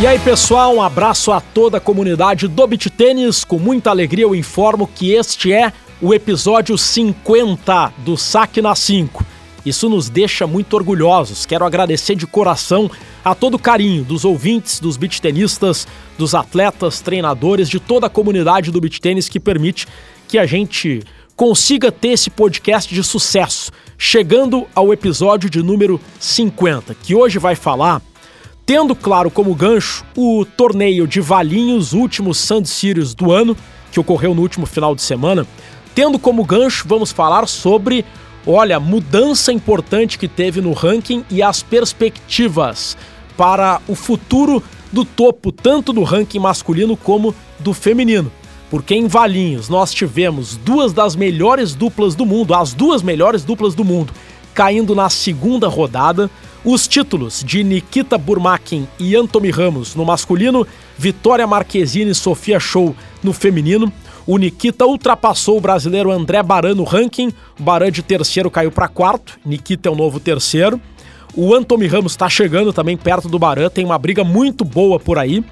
E aí, pessoal, um abraço a toda a comunidade do Beat Tênis. Com muita alegria eu informo que este é o episódio 50 do Saque na 5. Isso nos deixa muito orgulhosos. Quero agradecer de coração a todo o carinho dos ouvintes, dos beat tenistas, dos atletas, treinadores, de toda a comunidade do beat tênis que permite que a gente consiga ter esse podcast de sucesso, chegando ao episódio de número 50, que hoje vai falar tendo claro como gancho o torneio de Valinhos, último Sand Series do ano, que ocorreu no último final de semana. Tendo como gancho, vamos falar sobre, olha, mudança importante que teve no ranking e as perspectivas para o futuro do topo, tanto do ranking masculino como do feminino. Porque em Valinhos nós tivemos duas das melhores duplas do mundo, as duas melhores duplas do mundo, caindo na segunda rodada. Os títulos de Nikita Burmakin e Anthony Ramos no masculino, Vitória Marquezine e Sofia Show no feminino. O Nikita ultrapassou o brasileiro André Baran no ranking. Baran de terceiro caiu para quarto. Nikita é o novo terceiro. O Anthony Ramos está chegando também perto do Baran. Tem uma briga muito boa por aí.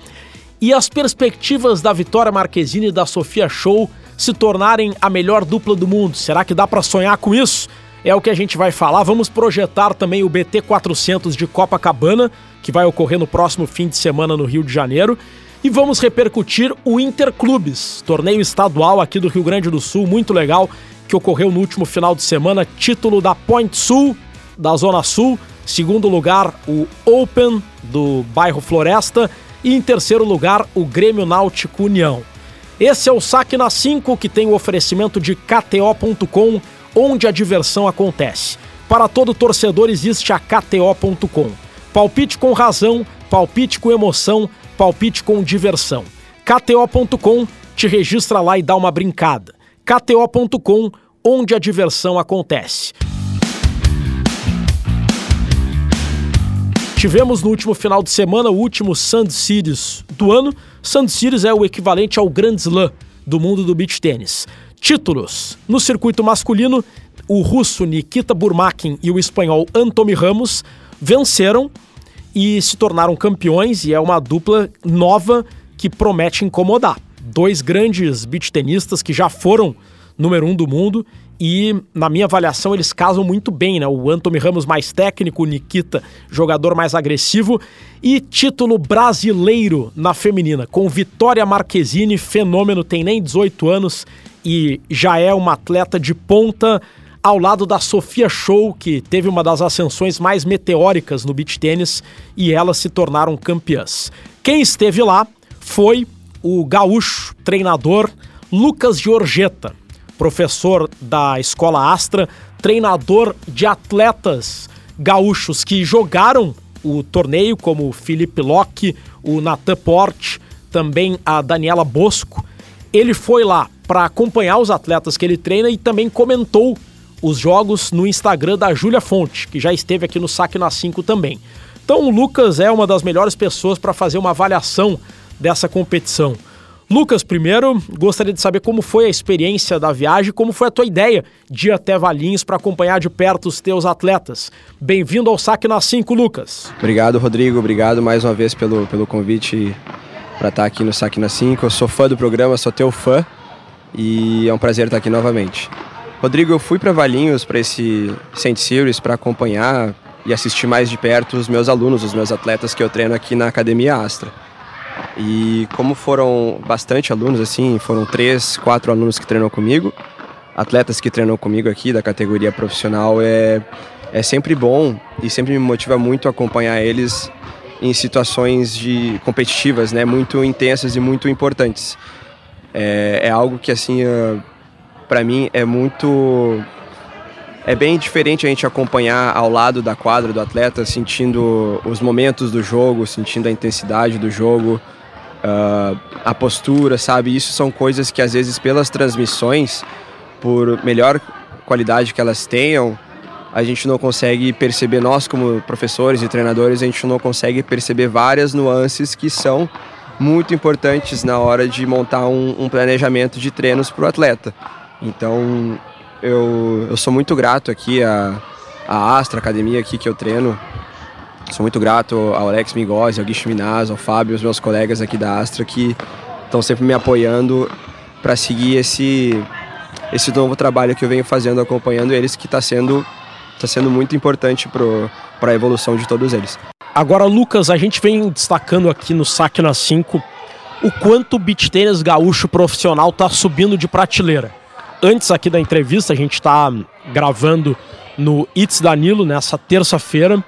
E as perspectivas da Vitória Marquezine e da Sofia Show se tornarem a melhor dupla do mundo. Será que dá para sonhar com isso? É o que a gente vai falar. Vamos projetar também o BT 400 de Copacabana, que vai ocorrer no próximo fim de semana no Rio de Janeiro. E vamos repercutir o Interclubes, torneio estadual aqui do Rio Grande do Sul, muito legal, que ocorreu no último final de semana. Título da Point Sul, da Zona Sul. Segundo lugar, o Open do bairro Floresta. E em terceiro lugar, o Grêmio Náutico União. Esse é o Saque na 5, que tem o oferecimento de KTO.com onde a diversão acontece. Para todo torcedor existe a KTO.com. Palpite com razão, palpite com emoção, palpite com diversão. KTO.com te registra lá e dá uma brincada. KTO.com, onde a diversão acontece. Tivemos no último final de semana o último Sand Series do ano. Sand Series é o equivalente ao Grand Slam do mundo do beach tênis. Títulos. No circuito masculino, o russo Nikita Burmakin e o espanhol Anthony Ramos venceram e se tornaram campeões e é uma dupla nova que promete incomodar. Dois grandes beach tenistas que já foram número um do mundo e, na minha avaliação, eles casam muito bem, né? O Anthony Ramos mais técnico, o Nikita jogador mais agressivo e título brasileiro na feminina, com Vitória Marquezine, fenômeno, tem nem 18 anos e já é uma atleta de ponta ao lado da Sofia Show, que teve uma das ascensões mais meteóricas no beach tênis e elas se tornaram campeãs. Quem esteve lá foi o gaúcho treinador Lucas Giorgetta, professor da Escola Astra, treinador de atletas gaúchos que jogaram o torneio, como o Felipe Locke, o Natan Porte, também a Daniela Bosco. Ele foi lá para acompanhar os atletas que ele treina e também comentou os jogos no Instagram da Júlia Fonte, que já esteve aqui no Saque na 5 também. Então o Lucas é uma das melhores pessoas para fazer uma avaliação dessa competição. Lucas, primeiro, gostaria de saber como foi a experiência da viagem, como foi a tua ideia de ir até Valinhos para acompanhar de perto os teus atletas. Bem-vindo ao Saque na 5, Lucas. Obrigado, Rodrigo. Obrigado mais uma vez pelo, pelo convite para estar aqui no Saque na 5. Eu sou fã do programa, sou teu fã e é um prazer estar aqui novamente. Rodrigo, eu fui para Valinhos para esse Saint Series para acompanhar e assistir mais de perto os meus alunos, os meus atletas que eu treino aqui na Academia Astra. E como foram bastante alunos, assim, foram três, quatro alunos que treinam comigo, atletas que treinam comigo aqui da categoria profissional, é, é sempre bom e sempre me motiva muito acompanhar eles em situações de competitivas, né, muito intensas e muito importantes. É, é algo que assim, uh, para mim é muito é bem diferente a gente acompanhar ao lado da quadra do atleta, sentindo os momentos do jogo, sentindo a intensidade do jogo, uh, a postura, sabe? Isso são coisas que às vezes pelas transmissões, por melhor qualidade que elas tenham, a gente não consegue perceber, nós como professores e treinadores, a gente não consegue perceber várias nuances que são muito importantes na hora de montar um, um planejamento de treinos para o atleta. Então, eu, eu sou muito grato aqui à, à Astra Academia aqui que eu treino, sou muito grato ao Alex Migozzi, ao Guicho Minaz, ao Fábio, os meus colegas aqui da Astra que estão sempre me apoiando para seguir esse esse novo trabalho que eu venho fazendo, acompanhando eles, que está sendo, tá sendo muito importante para a evolução de todos eles. Agora, Lucas, a gente vem destacando aqui no Saque na 5 o quanto o beach tênis gaúcho profissional está subindo de prateleira. Antes aqui da entrevista, a gente está gravando no It's Danilo nessa terça-feira.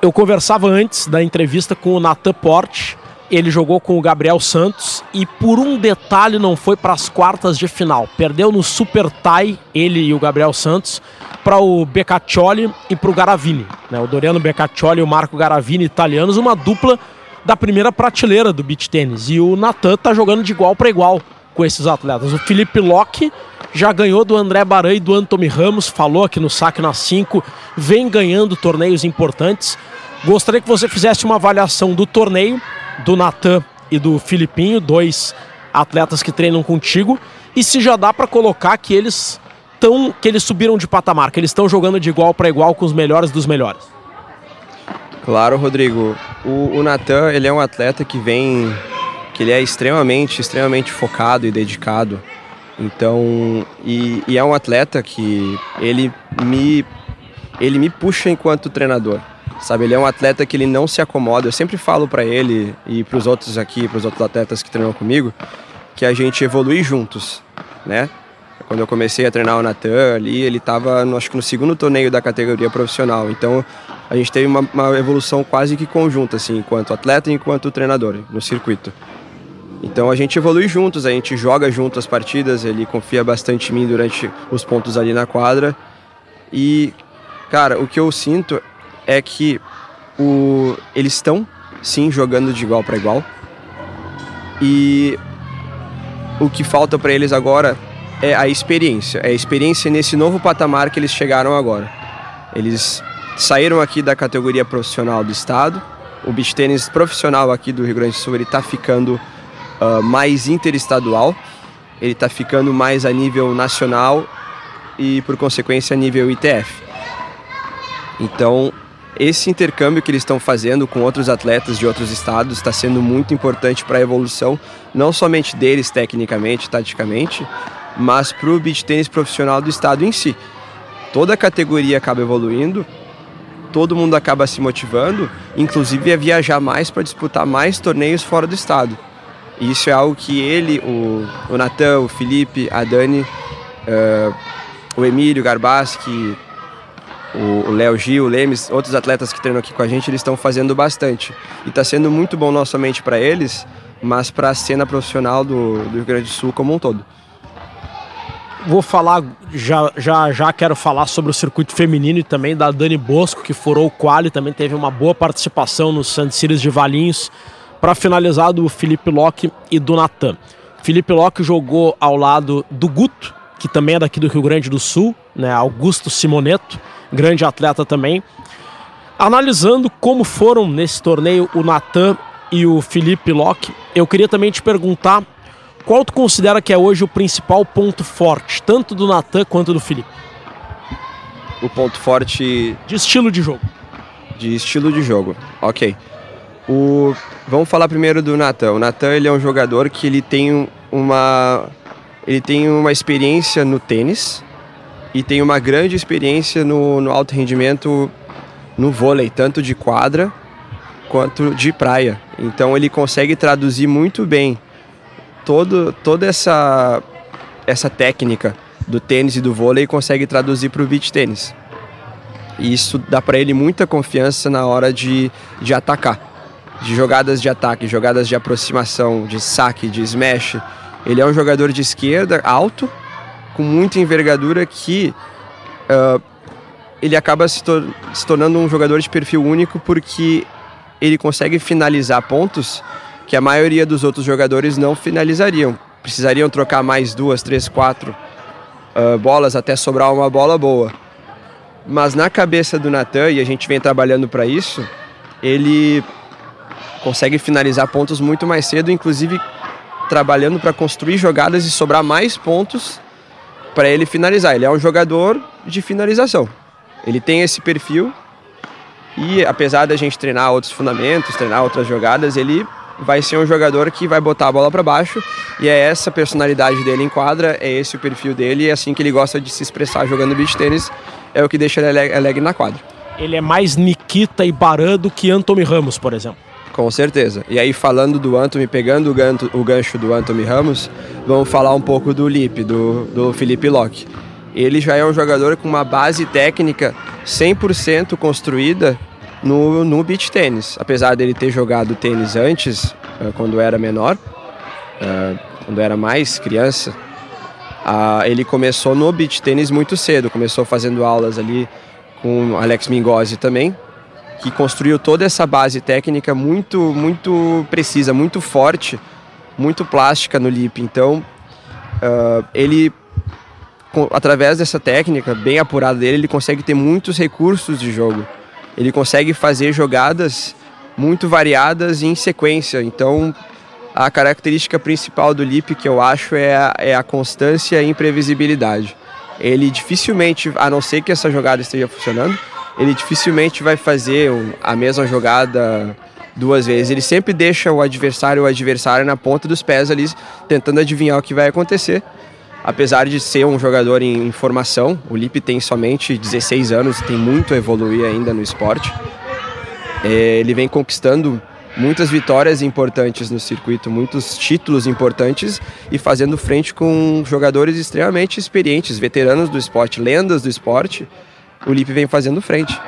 Eu conversava antes da entrevista com o Natan Porte, ele jogou com o Gabriel Santos e por um detalhe não foi para as quartas de final. Perdeu no Super Tie, ele e o Gabriel Santos, para o Beccaccioli e para o Garavini. Né? O Doriano Beccaccioli e o Marco Garavini, italianos, uma dupla da primeira prateleira do beach tênis. E o Natan tá jogando de igual para igual com esses atletas. O Felipe Locke já ganhou do André Baran e do Anthony Ramos, falou aqui no saque na 5, vem ganhando torneios importantes. Gostaria que você fizesse uma avaliação do torneio do Natan e do Filipinho, dois atletas que treinam contigo, e se já dá para colocar que eles estão que eles subiram de patamar, que eles estão jogando de igual para igual com os melhores dos melhores. Claro, Rodrigo. O, o Natan, ele é um atleta que vem que ele é extremamente, extremamente focado e dedicado. Então, e, e é um atleta que ele me ele me puxa enquanto treinador. Sabe, ele é um atleta que ele não se acomoda. Eu sempre falo para ele e para os outros aqui, para os outros atletas que treinam comigo, que a gente evolui juntos, né? Quando eu comecei a treinar o Natan ali, ele estava, acho que no segundo torneio da categoria profissional. Então, a gente teve uma, uma, evolução quase que conjunta, assim, enquanto atleta e enquanto treinador no circuito. Então, a gente evolui juntos, a gente joga junto as partidas, ele confia bastante em mim durante os pontos ali na quadra. E, cara, o que eu sinto é que o, eles estão sim jogando de igual para igual. E o que falta para eles agora é a experiência, é a experiência nesse novo patamar que eles chegaram agora. Eles saíram aqui da categoria profissional do estado. O beach tênis profissional aqui do Rio Grande do Sul ele está ficando uh, mais interestadual, ele está ficando mais a nível nacional e por consequência a nível ITF. Então esse intercâmbio que eles estão fazendo com outros atletas de outros estados está sendo muito importante para a evolução, não somente deles tecnicamente, taticamente, mas para o beach tênis profissional do estado em si. Toda a categoria acaba evoluindo, todo mundo acaba se motivando, inclusive a viajar mais para disputar mais torneios fora do estado. E isso é algo que ele, o, o Natan, o Felipe, a Dani, uh, o Emílio Garbaski, o Léo Gil, o Lemes, outros atletas que treinam aqui com a gente, eles estão fazendo bastante. E está sendo muito bom não somente para eles, mas para a cena profissional do, do Rio Grande do Sul como um todo. Vou falar, já, já, já quero falar sobre o circuito feminino e também da Dani Bosco, que furou o quali, também teve uma boa participação no Santos Series de Valinhos, para finalizar do Felipe Locke e do Natan. Felipe Locke jogou ao lado do Guto, que também é daqui do Rio Grande do Sul, né, Augusto Simoneto, grande atleta também. Analisando como foram nesse torneio o Natan e o Felipe Locke, eu queria também te perguntar qual tu considera que é hoje o principal ponto forte, tanto do Natan quanto do Felipe? O ponto forte. De estilo de jogo. De estilo de jogo, ok. O... Vamos falar primeiro do Natan. O Natan ele é um jogador que ele tem uma. Ele tem uma experiência no tênis, e tem uma grande experiência no, no alto rendimento no vôlei, tanto de quadra quanto de praia. Então ele consegue traduzir muito bem todo, toda essa, essa técnica do tênis e do vôlei consegue traduzir para o beach tênis. E isso dá para ele muita confiança na hora de, de atacar, de jogadas de ataque, jogadas de aproximação, de saque, de smash. Ele é um jogador de esquerda alto, com muita envergadura que uh, ele acaba se, tor se tornando um jogador de perfil único porque ele consegue finalizar pontos que a maioria dos outros jogadores não finalizariam. Precisariam trocar mais duas, três, quatro uh, bolas até sobrar uma bola boa. Mas na cabeça do Natan, e a gente vem trabalhando para isso, ele consegue finalizar pontos muito mais cedo, inclusive trabalhando para construir jogadas e sobrar mais pontos para ele finalizar. Ele é um jogador de finalização. Ele tem esse perfil E apesar da gente treinar outros fundamentos, treinar outras jogadas, ele vai ser um jogador que vai botar a bola para baixo e é essa personalidade dele em quadra, é esse o perfil dele e é assim que ele gosta de se expressar jogando beach tênis, é o que deixa ele alegre na quadra. Ele é mais Nikita e Baran do que Anthony Ramos, por exemplo. Com certeza. E aí, falando do Anthony, pegando o, gancho, o gancho do Anthony Ramos, vamos falar um pouco do Lipe, do, do Felipe Locke. Ele já é um jogador com uma base técnica 100% construída no, no beach tênis. Apesar dele ter jogado tênis antes, eh, quando era menor, eh, quando era mais criança, ele começou no beach tênis muito cedo. Começou fazendo aulas ali com Alex Mingozzi também, que construiu toda essa base técnica muito, muito precisa, muito forte, muito plástica no lip. Então, uh, ele, através dessa técnica bem apurada dele, ele consegue ter muitos recursos de jogo. Ele consegue fazer jogadas muito variadas em sequência. Então, a característica principal do lip que eu acho é a, é a constância e imprevisibilidade. Ele dificilmente, a não ser que essa jogada esteja funcionando, ele dificilmente vai fazer a mesma jogada duas vezes. Ele sempre deixa o adversário o adversário na ponta dos pés ali, tentando adivinhar o que vai acontecer. Apesar de ser um jogador em, formação, o Lipe tem somente 16 anos e tem muito a evoluir ainda no esporte. É, ele vem conquistando muitas vitórias importantes no circuito, muitos títulos importantes e fazendo frente com jogadores extremamente experientes, veteranos do esporte, lendas do esporte o Lipe vem fazendo frente.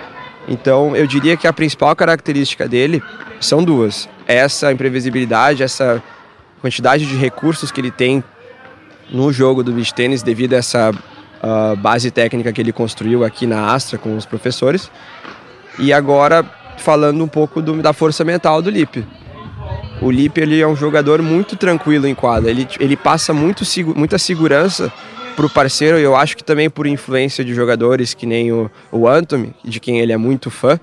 Então, eu diria que a principal característica dele são duas: essa imprevisibilidade, essa quantidade de recursos que ele tem no jogo do beach tênis devido a essa uh, base técnica que ele construiu aqui na Astra com os professores. E agora falando um pouco do, da força mental do Lipe. O Lipe ele é um jogador muito tranquilo em quadra. Ele, ele passa muito, muita segurança para o parceiro, eu acho que também por influência de jogadores que nem o, o Anthony, de quem ele é muito fã.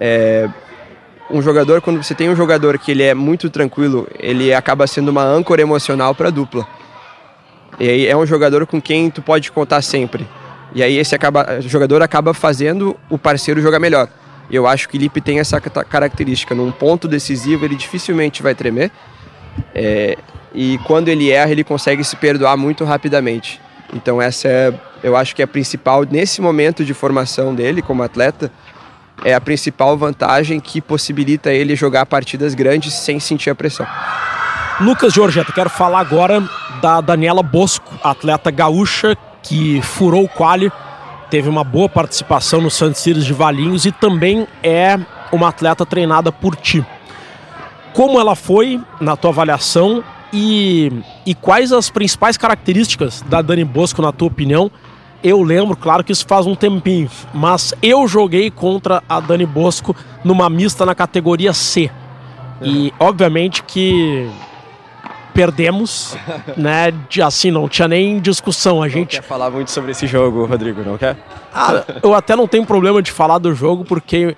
É, um jogador, quando você tem um jogador que ele é muito tranquilo, ele acaba sendo uma âncora emocional para a dupla. E aí é um jogador com quem tu pode contar sempre. E aí esse acaba, jogador acaba fazendo o parceiro jogar melhor. E eu acho que o Lipe tem essa característica. Num ponto decisivo, ele dificilmente vai tremer. É, e quando ele erra, ele consegue se perdoar muito rapidamente. Então essa é, eu acho que é a principal nesse momento de formação dele como atleta, é a principal vantagem que possibilita ele jogar partidas grandes sem sentir a pressão. Lucas Giorgetta, quero falar agora da Daniela Bosco, atleta gaúcha que furou o quali, teve uma boa participação no Santos Cires de Valinhos e também é uma atleta treinada por ti. Como ela foi na tua avaliação e, e quais as principais características da Dani Bosco, na tua opinião? Eu lembro, claro que isso faz um tempinho, mas eu joguei contra a Dani Bosco numa mista na categoria C. E obviamente que perdemos, né? De, assim, não tinha nem discussão. A gente. Não quer falar muito sobre esse jogo, Rodrigo, não quer? Ah, eu até não tenho problema de falar do jogo, porque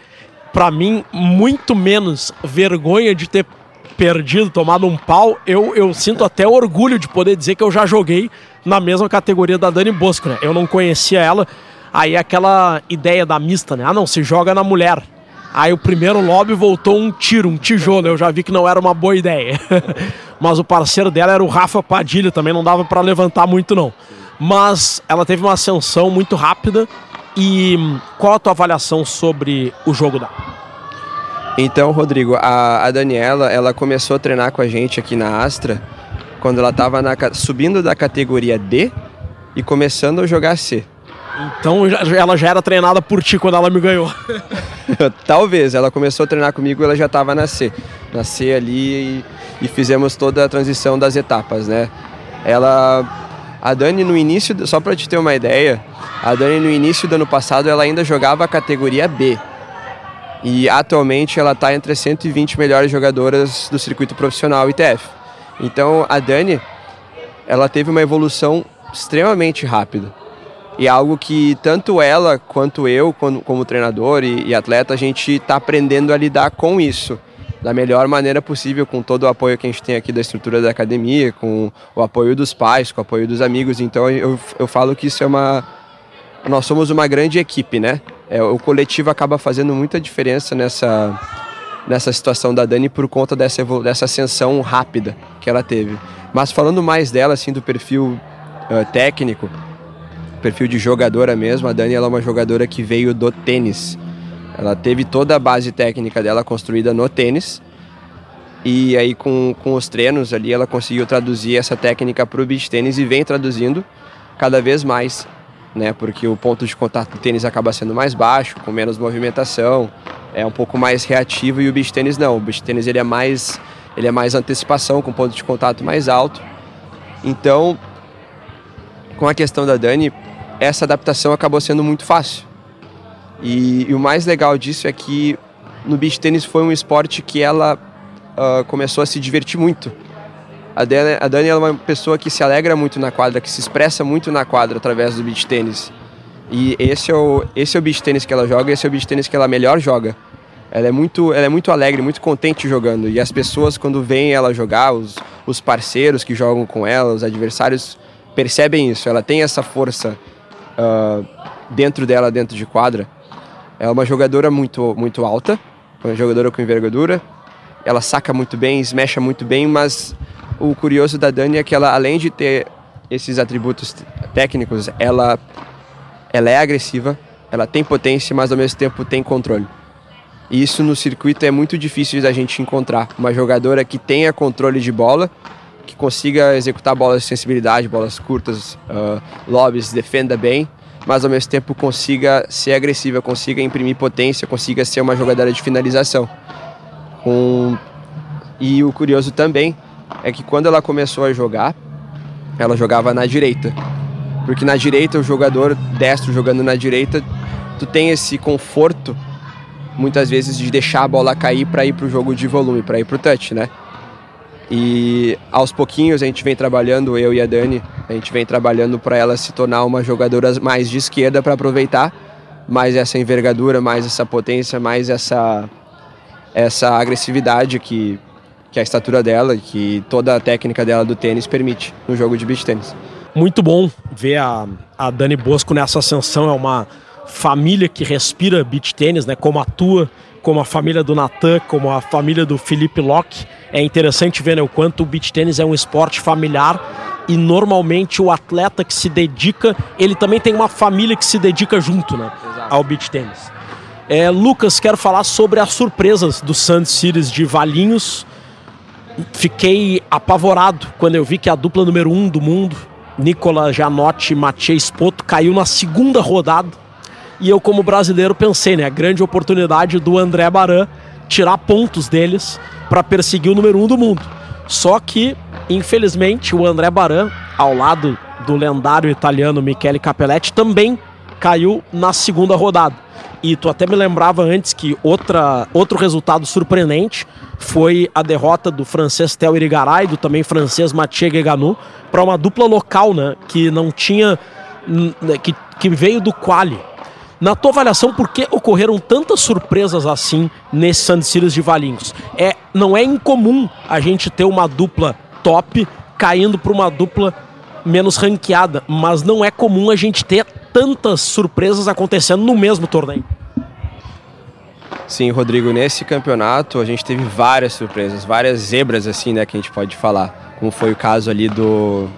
para mim, muito menos vergonha de ter perdido, tomado um pau, eu, eu sinto até orgulho de poder dizer que eu já joguei na mesma categoria da Dani Bosco, né? Eu não conhecia ela. Aí aquela ideia da mista, né? Ah, não, se joga na mulher. Aí o primeiro lobby voltou um tiro, um tijolo. Eu já vi que não era uma boa ideia. Mas o parceiro dela era o Rafa Padilha, também não dava para levantar muito não. Mas ela teve uma ascensão muito rápida. E qual a tua avaliação sobre o jogo dela? Então, Rodrigo, a, a Daniela, ela começou a treinar com a gente aqui na Astra quando ela estava subindo da categoria D e começando a jogar C. Então ela já era treinada por ti quando ela me ganhou. Talvez, ela começou a treinar comigo ela já estava na C. Na C ali e, e, fizemos toda a transição das etapas, né? Ela. A Dani no início, só para te ter uma ideia, a Dani no início do ano passado ela ainda jogava a categoria B. E atualmente ela está entre as 120 melhores jogadoras do circuito profissional ITF. Então a Dani, ela teve uma evolução extremamente rápida. E é algo que tanto ela quanto eu, como, como treinador e, e, atleta, a gente está aprendendo a lidar com isso da melhor maneira possível, com todo o apoio que a gente tem aqui da estrutura da academia, com o apoio dos pais, com o apoio dos amigos. Então eu, eu falo que isso é uma. Nós somos uma grande equipe, né? É, o coletivo acaba fazendo muita diferença nessa, nessa situação da Dani por conta dessa, dessa ascensão rápida que ela teve. Mas falando mais dela, assim, do perfil uh, técnico, perfil de jogadora mesmo, a Dani ela é uma jogadora que veio do tênis. Ela teve toda a base técnica dela construída no tênis. E aí com, com os treinos ali ela conseguiu traduzir essa técnica para o beach tênis e vem traduzindo cada vez mais né? Porque o ponto de contato do tênis acaba sendo mais baixo, com menos movimentação, é um pouco mais reativo e o beach tênis não. O beach tênis ele é mais ele é mais antecipação, com ponto de contato mais alto. Então, com a questão da Dani, essa adaptação acabou sendo muito fácil. E, e o mais legal disso é que no beach tênis foi um esporte que ela uh, começou a se divertir muito a Dani, a Dani é uma pessoa que se alegra muito na quadra, que se expressa muito na quadra através do beach tênis. E esse é o, esse é o beach tênis que ela joga, esse é o beach tênis que ela melhor joga. Ela é muito, ela é muito alegre, muito contente jogando. E as pessoas, quando veem ela jogar, os, os parceiros que jogam com ela, os adversários, percebem isso. Ela tem essa força uh, dentro dela, dentro de quadra. É uma jogadora muito, muito alta, uma jogadora com envergadura. Ela saca muito bem, smasha muito bem, mas o curioso da Dani é que ela, além de ter esses atributos técnicos, ela, ela é agressiva, ela tem potência, mas ao mesmo tempo tem controle. E isso no circuito é muito difícil da gente encontrar. Uma jogadora que tenha controle de bola, que consiga executar bolas de sensibilidade, bolas curtas, uh, lobbies, defenda bem, mas ao mesmo tempo consiga ser agressiva, consiga imprimir potência, consiga ser uma jogadora de finalização. Um... E o curioso também é que quando ela começou a jogar, ela jogava na direita. Porque na direita, o jogador destro jogando na direita, tu tem esse conforto, muitas vezes, de deixar a bola cair para ir para o jogo de volume, para ir para o touch, né? E aos pouquinhos a gente vem trabalhando, eu e a Dani, a gente vem trabalhando para ela se tornar uma jogadora mais de esquerda para aproveitar. Mais essa envergadura, mais essa potência, mais essa essa agressividade que que a estatura dela, que toda a técnica dela do tênis permite no jogo de beach tênis. Muito bom ver a, a Dani Bosco nessa ascensão, é uma família que respira beach tênis, né, como a tua, como a família do Natan, como a família do Felipe Locke. É interessante ver né, o quanto o beach tênis é um esporte familiar e normalmente o atleta que se dedica, ele também tem uma família que se dedica junto né, ao beach tênis. É, Lucas, quero falar sobre as surpresas do Sand Series de Valinhos fiquei apavorado quando eu vi que a dupla número um do mundo, Nicola Janotti e Mathieu Spoto, caiu na segunda rodada. E eu, como brasileiro, pensei, né? A grande oportunidade do André Baran tirar pontos deles para perseguir o número um do mundo. Só que, infelizmente, o André Baran, ao lado do lendário italiano Michele Capelletti, também caiu na segunda rodada. E tu até me lembrava antes que outra, outro resultado surpreendente foi a derrota do francês Theo Irigaray, do também francês Mathieu Gueganu, para uma dupla local, né, que não tinha né, que, que veio do quali. Na tua avaliação, por que ocorreram tantas surpresas assim nesse Series de Valinhos? É, não é incomum a gente ter uma dupla top caindo para uma dupla menos ranqueada, mas não é comum a gente ter tantas surpresas acontecendo no mesmo torneio. Sim, Rodrigo, nesse campeonato a gente teve várias surpresas, várias zebras assim, né, que a gente pode falar, como foi o caso ali do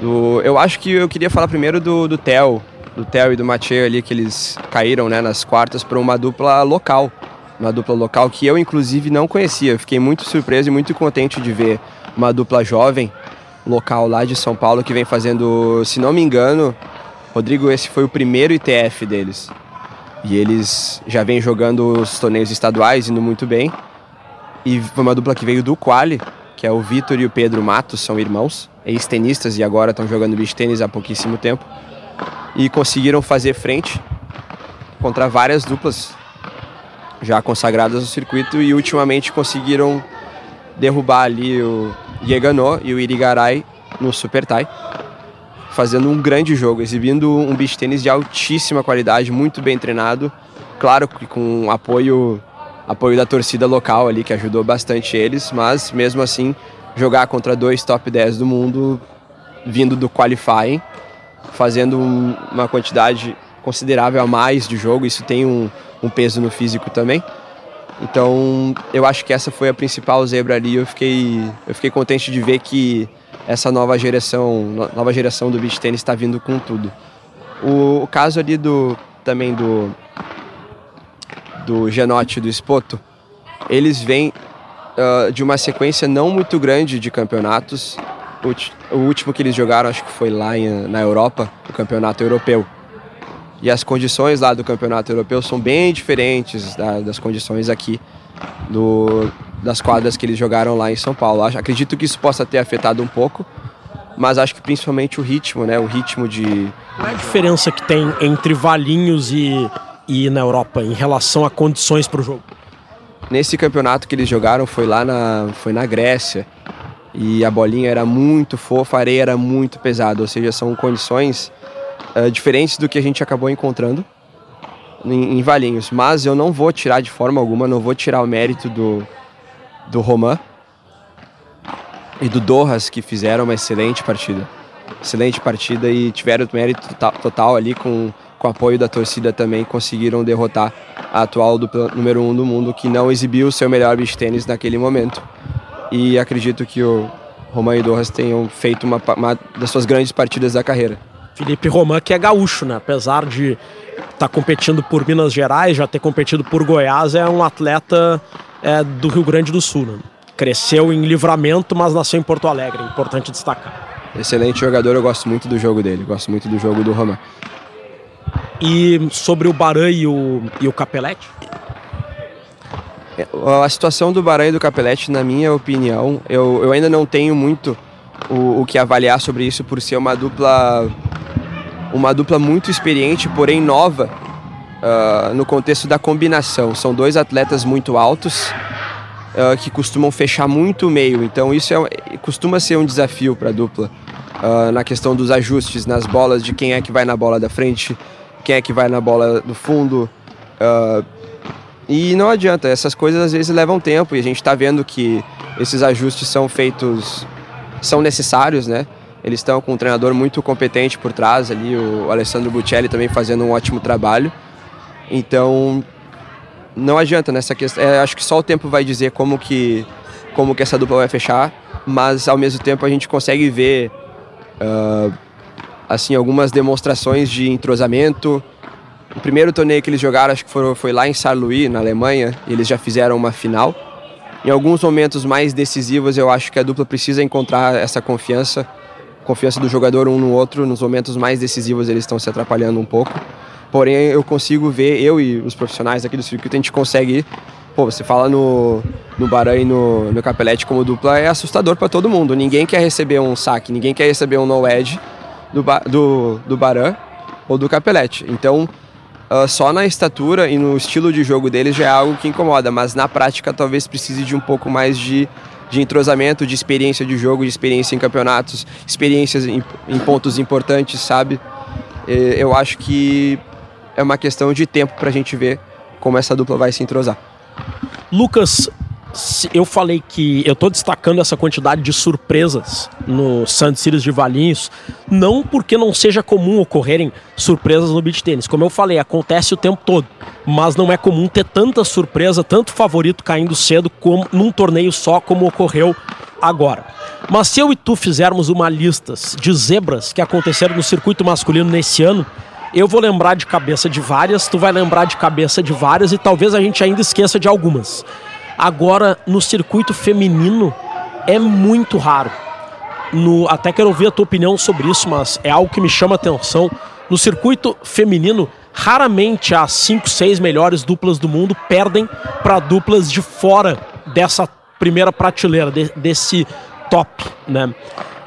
do eu acho que eu queria falar primeiro do do Theo, do Theo e do Mathieu ali que eles caíram, né, nas quartas para uma dupla local, uma dupla local que eu inclusive não conhecia. Fiquei muito surpreso e muito contente de ver uma dupla jovem local lá de São Paulo que vem fazendo, se não me engano, Rodrigo, esse foi o primeiro ITF deles. E eles já vêm jogando os torneios estaduais, indo muito bem. E foi uma dupla que veio do Quali, que é o Vitor e o Pedro Matos, são irmãos, ex-tenistas e agora estão jogando beach tênis há pouquíssimo tempo. E conseguiram fazer frente contra várias duplas já consagradas no circuito e ultimamente conseguiram derrubar ali o Yegano e o Irigaray no Super Tie fazendo um grande jogo, exibindo um beach tênis de altíssima qualidade, muito bem treinado, claro que com apoio apoio da torcida local ali que ajudou bastante eles, mas mesmo assim jogar contra dois top 10 do mundo vindo do qualifying, fazendo uma quantidade considerável a mais de jogo, isso tem um, um peso no físico também. Então, eu acho que essa foi a principal zebra ali. Eu fiquei, eu fiquei contente de ver que essa nova geração, nova geração do beach tênis está vindo com tudo. O, o, caso ali do também do do Genote do Spoto, eles vêm uh, de uma sequência não muito grande de campeonatos. O, o, último que eles jogaram, acho que foi lá em, na Europa, o campeonato europeu. E as condições lá do campeonato europeu são bem diferentes da, das condições aqui do, das quadras que eles jogaram lá em São Paulo. Acredito que isso possa ter afetado um pouco, mas acho que principalmente o ritmo, né? O ritmo de. Qual é a diferença que tem entre Valinhos e, e na Europa em relação a condições para o jogo? Nesse campeonato que eles jogaram foi lá na, foi na Grécia e a bolinha era muito fofa, a areia era muito pesada, ou seja, são condições uh, diferentes do que a gente acabou encontrando em, em Valinhos. Mas eu não vou tirar de forma alguma, não vou tirar o mérito do, do Roman e do Doras, que fizeram uma excelente partida. Excelente partida e tiveram mérito total, total ali com, com o apoio da torcida também, conseguiram derrotar a atual dupla número um do mundo, que não exibiu o seu melhor beach tênis naquele momento. E acredito que o Roman e Doras tenham feito uma, uma das suas grandes partidas da carreira. Felipe Roman, que é gaúcho, né? Apesar de estar tá competindo por Minas Gerais, já ter competido por Goiás, é um atleta é, do Rio Grande do Sul. Né? Cresceu em Livramento, mas nasceu em Porto Alegre. Importante destacar. Excelente jogador, eu gosto muito do jogo dele, gosto muito do jogo do Roman. E sobre o Baran e o, e o Capelete? É, a situação do Baran e do Capelete, na minha opinião, eu, eu ainda não tenho muito o, o que avaliar sobre isso por ser uma dupla uma dupla muito experiente, porém nova uh, no contexto da combinação. São dois atletas muito altos uh, que costumam fechar muito o meio, então isso é, costuma ser um desafio para a dupla uh, na questão dos ajustes nas bolas, de quem é que vai na bola da frente, quem é que vai na bola do fundo. E não adianta, essas coisas às vezes levam tempo e a gente está vendo que esses ajustes são feitos, são necessários, né? Eles estão com um treinador muito competente por trás ali, o Alessandro Buccelli também fazendo um ótimo trabalho. Então, não adianta nessa questão. É, acho que só o tempo vai dizer como que, como que essa dupla vai fechar, mas ao mesmo tempo a gente consegue ver uh, assim algumas demonstrações de entrosamento. O primeiro torneio que eles jogaram, acho que foi, foi lá em Saarlouis, na Alemanha, eles já fizeram uma final. Em alguns momentos mais decisivos, eu acho que a dupla precisa encontrar essa confiança confiança do jogador um no outro, nos momentos mais decisivos eles estão se atrapalhando um pouco. Porém, eu consigo ver, eu e os profissionais aqui do circuito, a gente consegue. Pô, você fala no, no Baran e no, no Capelete como dupla, é assustador para todo mundo. Ninguém quer receber um saque, ninguém quer receber um no-edge do, do, do Baran ou do Capelete. Então, uh, só na estatura e no estilo de jogo deles já é algo que incomoda, mas na prática talvez precise de um pouco mais de de entrosamento, de experiência de jogo, de experiência em campeonatos, experiências em, em pontos importantes, sabe? Eu acho que é uma questão de tempo para a gente ver como essa dupla vai se entrosar. Lucas, eu falei que eu estou destacando essa quantidade de surpresas no Santos Círios de Valinhos, não porque não seja comum ocorrerem surpresas no beach tênis. Como eu falei, acontece o tempo todo, mas não é comum ter tanta surpresa, tanto favorito caindo cedo como num torneio só como ocorreu agora. Mas se eu e tu fizermos uma lista de zebras que aconteceram no circuito masculino nesse ano, eu vou lembrar de cabeça de várias, tu vai lembrar de cabeça de várias e talvez a gente ainda esqueça de algumas. Agora, no circuito feminino, é muito raro. No, até quero ouvir a tua opinião sobre isso, mas é algo que me chama atenção. No circuito feminino, raramente as 5, 6 melhores duplas do mundo perdem para duplas de fora dessa primeira prateleira, de, desse top, né?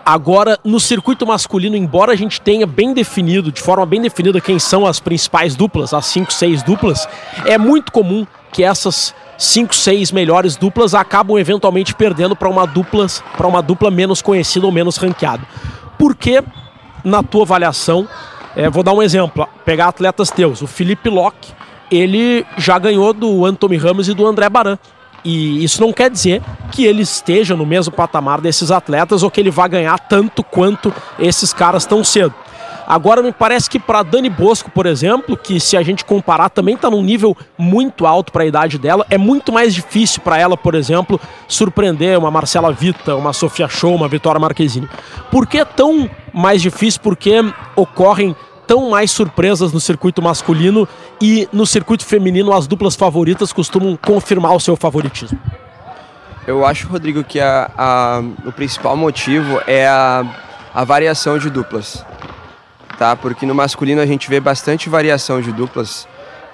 Agora, no circuito masculino, embora a gente tenha bem definido, de forma bem definida, quem são as principais duplas, as 5, 6 duplas, é muito comum que essas cinco, seis melhores duplas acabam eventualmente perdendo para uma duplas para uma dupla menos conhecida ou menos ranqueada. Por que, na tua avaliação, é, vou dar um exemplo, pegar atletas teus, o Felipe Locke, ele já ganhou do Anthony Ramos e do André Baran. E isso não quer dizer que ele esteja no mesmo patamar desses atletas ou que ele vá ganhar tanto quanto esses caras tão cedo. Agora me parece que para Dani Bosco, por exemplo, que se a gente comparar também está num nível muito alto para a idade dela, é muito mais difícil para ela, por exemplo, surpreender uma Marcela Vita, uma Sofia Show, uma Vitória Marquezine. Por que é tão mais difícil? Porque ocorrem tão mais surpresas no circuito masculino e no circuito feminino as duplas favoritas costumam confirmar o seu favoritismo? Eu acho, Rodrigo, que a, a, o principal motivo é a, a variação de duplas tá? Porque no masculino a gente vê bastante variação de duplas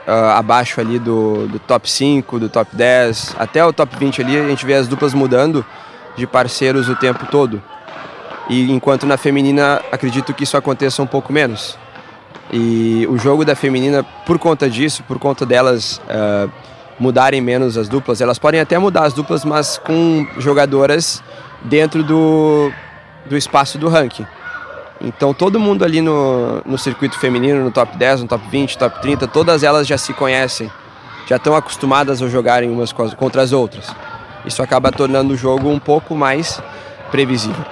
uh, abaixo ali do, do top 5, do top 10, até o top 20 ali a gente vê as duplas mudando de parceiros o tempo todo. E enquanto na feminina acredito que isso aconteça um pouco menos. E o jogo da feminina, por conta disso, por conta delas uh, mudarem menos as duplas, elas podem até mudar as duplas, mas com jogadoras dentro do, do espaço do ranking. Então todo mundo ali no, no circuito feminino, no top 10, no top 20, top 30, todas elas já se conhecem, já estão acostumadas a jogarem umas contra as outras. Isso acaba tornando o jogo um pouco mais previsível.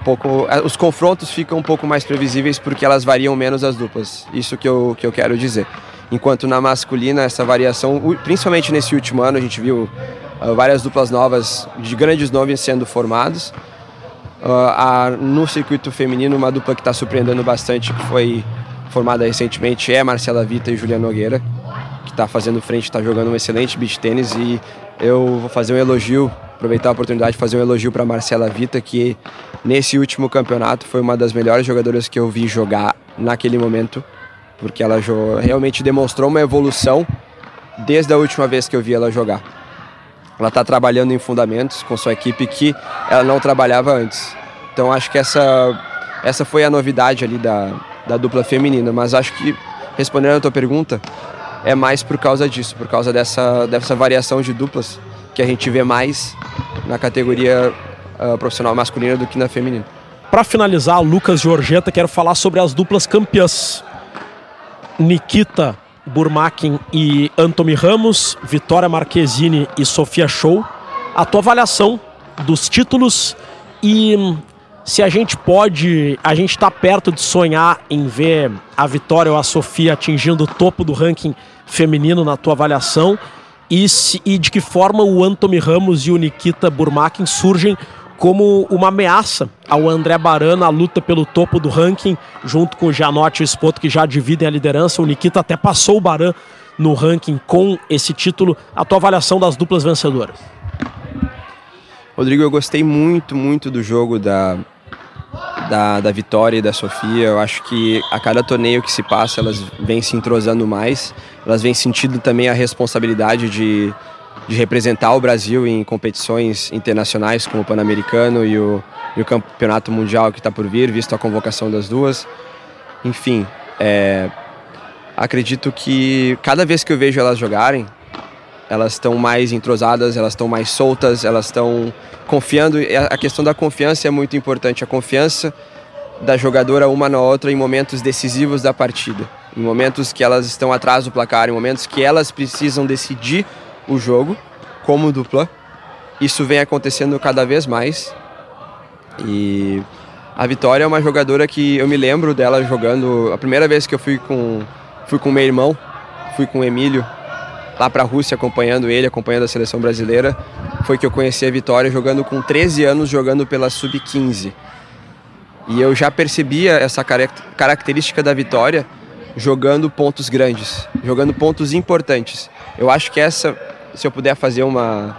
Um pouco, eh, os confrontos ficam um pouco mais previsíveis porque elas variam menos as duplas. Isso que eu, que eu quero dizer. Enquanto na masculina, essa variação, principalmente nesse último ano, a gente viu uh, várias duplas novas de grandes nomes sendo formadas Uh, a, no circuito feminino, uma dupla que está surpreendendo bastante, que foi formada recentemente, é Marcela Vita e Juliana Nogueira, que está fazendo frente, está jogando um excelente beach tênis e eu vou fazer um elogio, aproveitar a oportunidade de fazer um elogio para Marcela Vita, que nesse último campeonato foi uma das melhores jogadoras que eu vi jogar naquele momento, porque ela realmente demonstrou uma evolução desde a última vez que eu vi ela jogar. Ela está trabalhando em fundamentos com sua equipe que ela não trabalhava antes. Então acho que essa, essa foi a novidade ali da, da dupla feminina. Mas acho que, respondendo a tua pergunta, é mais por causa disso, por causa dessa, dessa variação de duplas que a gente vê mais na categoria uh, profissional masculina do que na feminina. Para finalizar, Lucas Giorgetta, quero falar sobre as duplas campeãs. Nikita Burmakin e Anthony Ramos, Vitória Marquezine e Sofia Show. A tua avaliação dos títulos e se a gente pode, a gente está perto de sonhar em ver a Vitória ou a Sofia atingindo o topo do ranking feminino na tua avaliação e, se, e de que forma o Anthony Ramos e o Nikita Burmakin surgem como uma ameaça ao André Baran na luta pelo topo do ranking, junto com o Gianotti e o Spoto, que já dividem a liderança. O Nikita até passou o Baran no ranking com esse título. A tua avaliação das duplas vencedoras? Rodrigo, eu gostei muito, muito do jogo da, da, da Vitória e da Sofia. Eu acho que a cada torneio que se passa, elas vêm se entrosando mais, elas vêm sentindo também a responsabilidade de de representar o Brasil em competições internacionais como o Pan-Americano e o, e o Campeonato Mundial que está por vir, visto a convocação das duas. Enfim, é, acredito que cada vez que eu vejo elas jogarem, elas estão mais entrosadas, elas estão mais soltas, elas estão confiando. A questão da confiança é muito importante. A confiança da jogadora uma na outra em momentos decisivos da partida, em momentos que elas estão atrás do placar, em momentos que elas precisam decidir o jogo como dupla. Isso vem acontecendo cada vez mais. E a Vitória é uma jogadora que eu me lembro dela jogando. A primeira vez que eu fui com fui com meu irmão, fui com o Emílio lá para a Rússia acompanhando ele, acompanhando a seleção brasileira, foi que eu conheci a Vitória jogando com 13 anos, jogando pela sub-15. E eu já percebia essa característica da Vitória jogando pontos grandes, jogando pontos importantes. Eu acho que essa se eu puder fazer uma,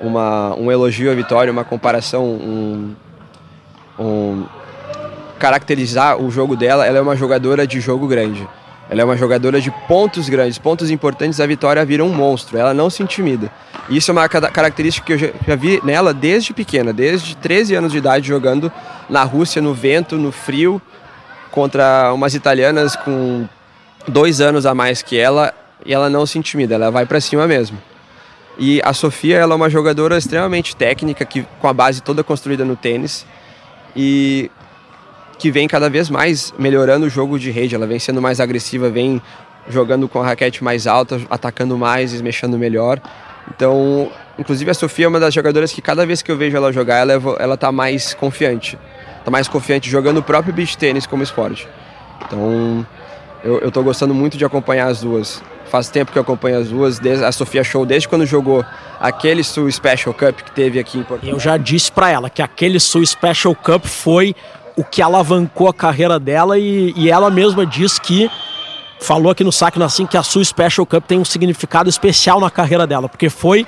uma, um elogio à Vitória, uma comparação, um, um, caracterizar o jogo dela, ela é uma jogadora de jogo grande. Ela é uma jogadora de pontos grandes, pontos importantes, a Vitória vira um monstro, ela não se intimida. Isso é uma característica que eu já, já vi nela desde pequena, desde 13 anos de idade, jogando na Rússia, no vento, no frio, contra umas italianas com dois anos a mais que ela, e ela não se intimida, ela vai para cima mesmo. E a Sofia ela é uma jogadora extremamente técnica, que, com a base toda construída no tênis. E que vem cada vez mais melhorando o jogo de rede. Ela vem sendo mais agressiva, vem jogando com a raquete mais alta, atacando mais, mexendo melhor. Então, inclusive a Sofia é uma das jogadoras que cada vez que eu vejo ela jogar, ela, ela tá mais confiante. Tá mais confiante jogando o próprio beach tênis como esporte. Então, eu, eu tô gostando muito de acompanhar as duas. Faz tempo que eu acompanho as duas, a Sofia Show, desde quando jogou aquele Sul Special Cup que teve aqui em Portugal. Eu já disse para ela que aquele Sul Special Cup foi o que alavancou a carreira dela e, e ela mesma diz que falou aqui no Saque Nassim que a Sul Special Cup tem um significado especial na carreira dela, porque foi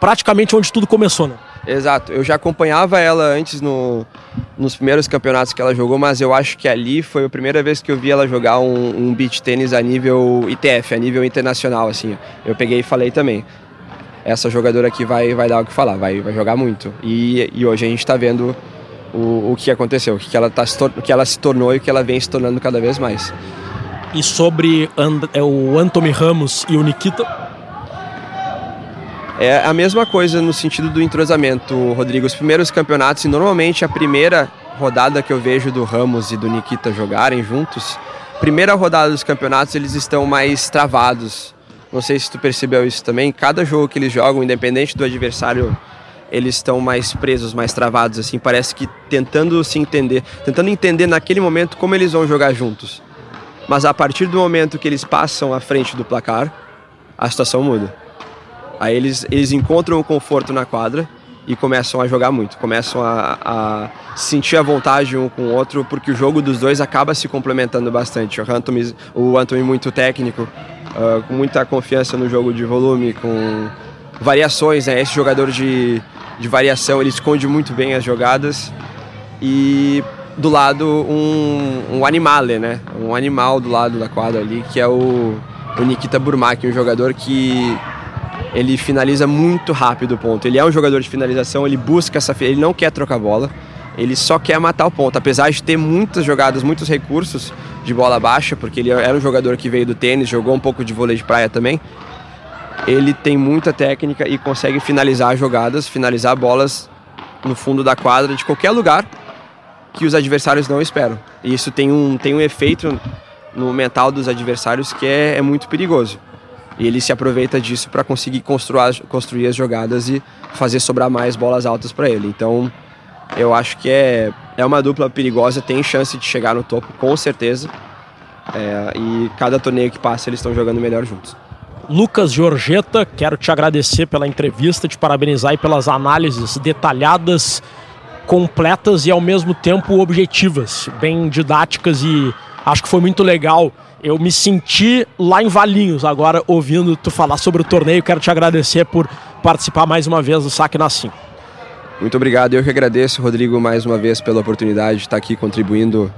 praticamente onde tudo começou, né? Exato, eu já acompanhava ela antes no, nos primeiros campeonatos que ela jogou, mas eu acho que ali foi a primeira vez que eu vi ela jogar um, um beach tênis a nível ITF, a nível internacional, assim. Eu peguei e falei também, essa jogadora aqui vai, vai dar o que falar, vai, vai jogar muito. E, e hoje a gente está vendo o, o que aconteceu, o que, ela tá, o que ela se tornou e o que ela vem se tornando cada vez mais. E sobre And é o Anthony Ramos e o Nikita? É a mesma coisa no sentido do entrosamento, Rodrigo. Os primeiros campeonatos, e normalmente a primeira rodada que eu vejo do Ramos e do Nikita jogarem juntos, primeira rodada dos campeonatos eles estão mais travados. Não sei se tu percebeu isso também. Cada jogo que eles jogam, independente do adversário, eles estão mais presos, mais travados, assim. Parece que tentando se entender, tentando entender naquele momento como eles vão jogar juntos. Mas a partir do momento que eles passam à frente do placar, a situação muda. Aí eles, eles encontram o conforto na quadra e começam a jogar muito, começam a, a sentir a vontade um com o outro, porque o jogo dos dois acaba se complementando bastante. O Anthony, o Anthony muito técnico, uh, com muita confiança no jogo de volume, com variações, né? Esse jogador de, de variação, ele esconde muito bem as jogadas. E do lado um, um animale, né? Um animal do lado da quadra ali, que é o, o Nikita Burmak, um jogador que ele finaliza muito rápido o ponto. Ele é um jogador de finalização, ele busca essa, ele não quer trocar bola, ele só quer matar o ponto. Apesar de ter muitas jogadas, muitos recursos de bola baixa, porque ele era um jogador que veio do tênis, jogou um pouco de vôlei de praia também. Ele tem muita técnica e consegue finalizar jogadas, finalizar bolas no fundo da quadra de qualquer lugar que os adversários não esperam. E isso tem um, tem um efeito no mental dos adversários que é, é muito perigoso. E ele se aproveita disso para conseguir construir, construir as jogadas e fazer sobrar mais bolas altas para ele. Então, eu acho que é, é uma dupla perigosa, tem chance de chegar no topo, com certeza. É, e cada torneio que passa, eles estão jogando melhor juntos. Lucas Giorgetta, quero te agradecer pela entrevista, te parabenizar pelas análises detalhadas completas e ao mesmo tempo objetivas, bem didáticas e acho que foi muito legal. Eu me senti lá em Valinhos agora ouvindo tu falar sobre o torneio. Quero te agradecer por participar mais uma vez do Saque na 5. Muito obrigado. Eu que agradeço, Rodrigo, mais uma vez pela oportunidade de estar aqui contribuindo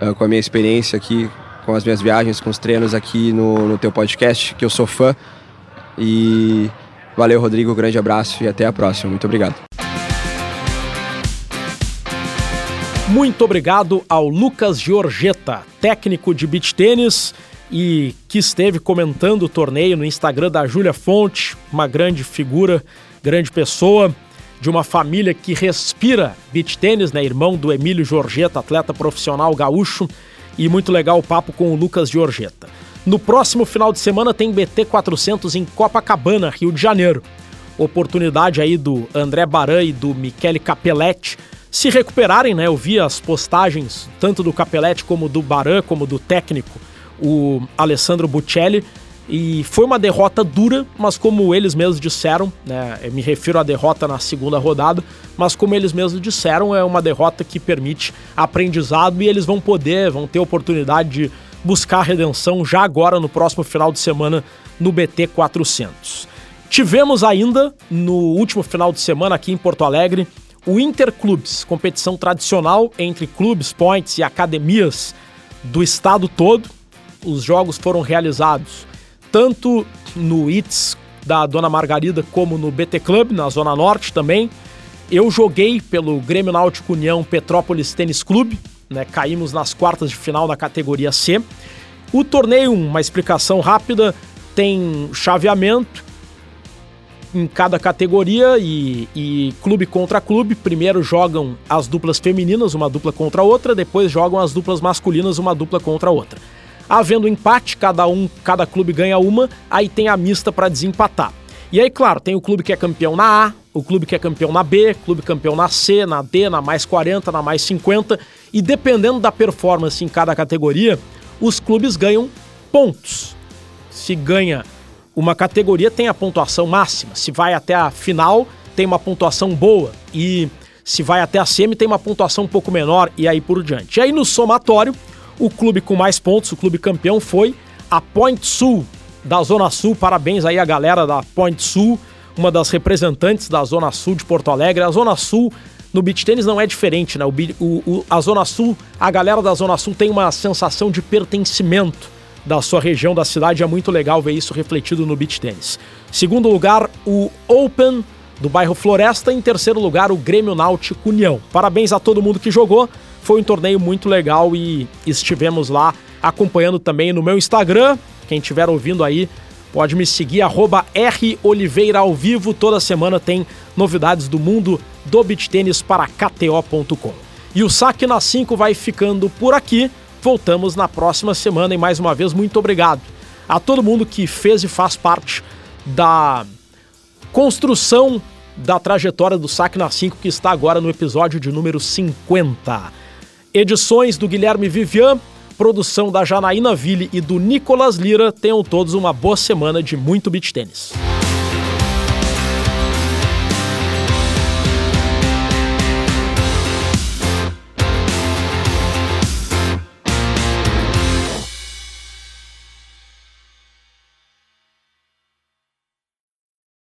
uh, com a minha experiência aqui, com as minhas viagens, com os treinos aqui no, no teu podcast, que eu sou fã. E valeu, Rodrigo. grande abraço e até a próxima. Muito obrigado. Muito obrigado ao Lucas Giorgetta, técnico de beach tênis e que esteve comentando o torneio no Instagram da Júlia Fonte, uma grande figura, grande pessoa de uma família que respira beach tênis, né? Irmão do Emílio Giorgetta, atleta profissional gaúcho, e muito legal o papo com o Lucas Giorgetta. No próximo final de semana tem BT 400 em Copacabana, Rio de Janeiro. Oportunidade aí do André Baran e do Michele Capelletti se recuperarem, né? Eu vi as postagens tanto do Capelletti como do Baran, como do técnico, o Alessandro Buccelli, e foi uma derrota dura, mas como eles mesmos disseram, né? Me refiro à derrota na segunda rodada, mas como eles mesmos disseram, é uma derrota que permite aprendizado e eles vão poder, vão ter oportunidade de buscar redenção já agora no próximo final de semana no BT 400. Tivemos ainda no último final de semana aqui em Porto Alegre o Interclubes, competição tradicional entre clubes, points e academias do estado todo. Os jogos foram realizados tanto no ITS da Dona Margarida como no BT Club, na Zona Norte também. Eu joguei pelo Grêmio Náutico União Petrópolis Tênis Clube, né? caímos nas quartas de final na categoria C. O torneio, uma explicação rápida, tem chaveamento em cada categoria e, e, clube contra clube. Primeiro jogam as duplas femininas, uma dupla contra outra, depois jogam as duplas masculinas, uma dupla contra outra. Havendo empate, cada um, cada clube ganha uma, aí tem a mista para desempatar. E aí, claro, tem o clube que é campeão na A, o clube que é campeão na B, clube campeão na C, na D, na mais 40, na mais 50, e dependendo da performance em cada categoria, os clubes ganham pontos. Se ganha uma categoria, tem a pontuação máxima. Se vai até a final, tem uma pontuação boa. E se vai até a semi, tem uma pontuação um pouco menor e aí por diante. E aí no somatório, o clube com mais pontos, o clube campeão, foi a Point Sul, da Zona Sul. Parabéns aí a galera da Point Sul, uma das representantes da Zona Sul de Porto Alegre. A Zona Sul no beach tênis não é diferente, né? O, o, a Zona Sul, a galera da Zona Sul tem uma sensação de pertencimento da sua região, da cidade. É muito legal ver isso refletido no beach tênis. Segundo lugar, o Open do bairro Floresta. Em terceiro lugar, o Grêmio Náutico União. Parabéns a todo mundo que jogou. Foi um torneio muito legal e estivemos lá acompanhando também no meu Instagram. Quem estiver ouvindo aí, pode me seguir, arroba Oliveira ao vivo. Toda semana tem novidades do mundo do beach tênis para KTO.com. E o Saque na 5 vai ficando por aqui. Voltamos na próxima semana e mais uma vez, muito obrigado a todo mundo que fez e faz parte da construção da trajetória do Saque na 5, que está agora no episódio de número 50. Edições do Guilherme Vivian, produção da Janaína Ville e do Nicolas Lira. Tenham todos uma boa semana de muito beat tênis.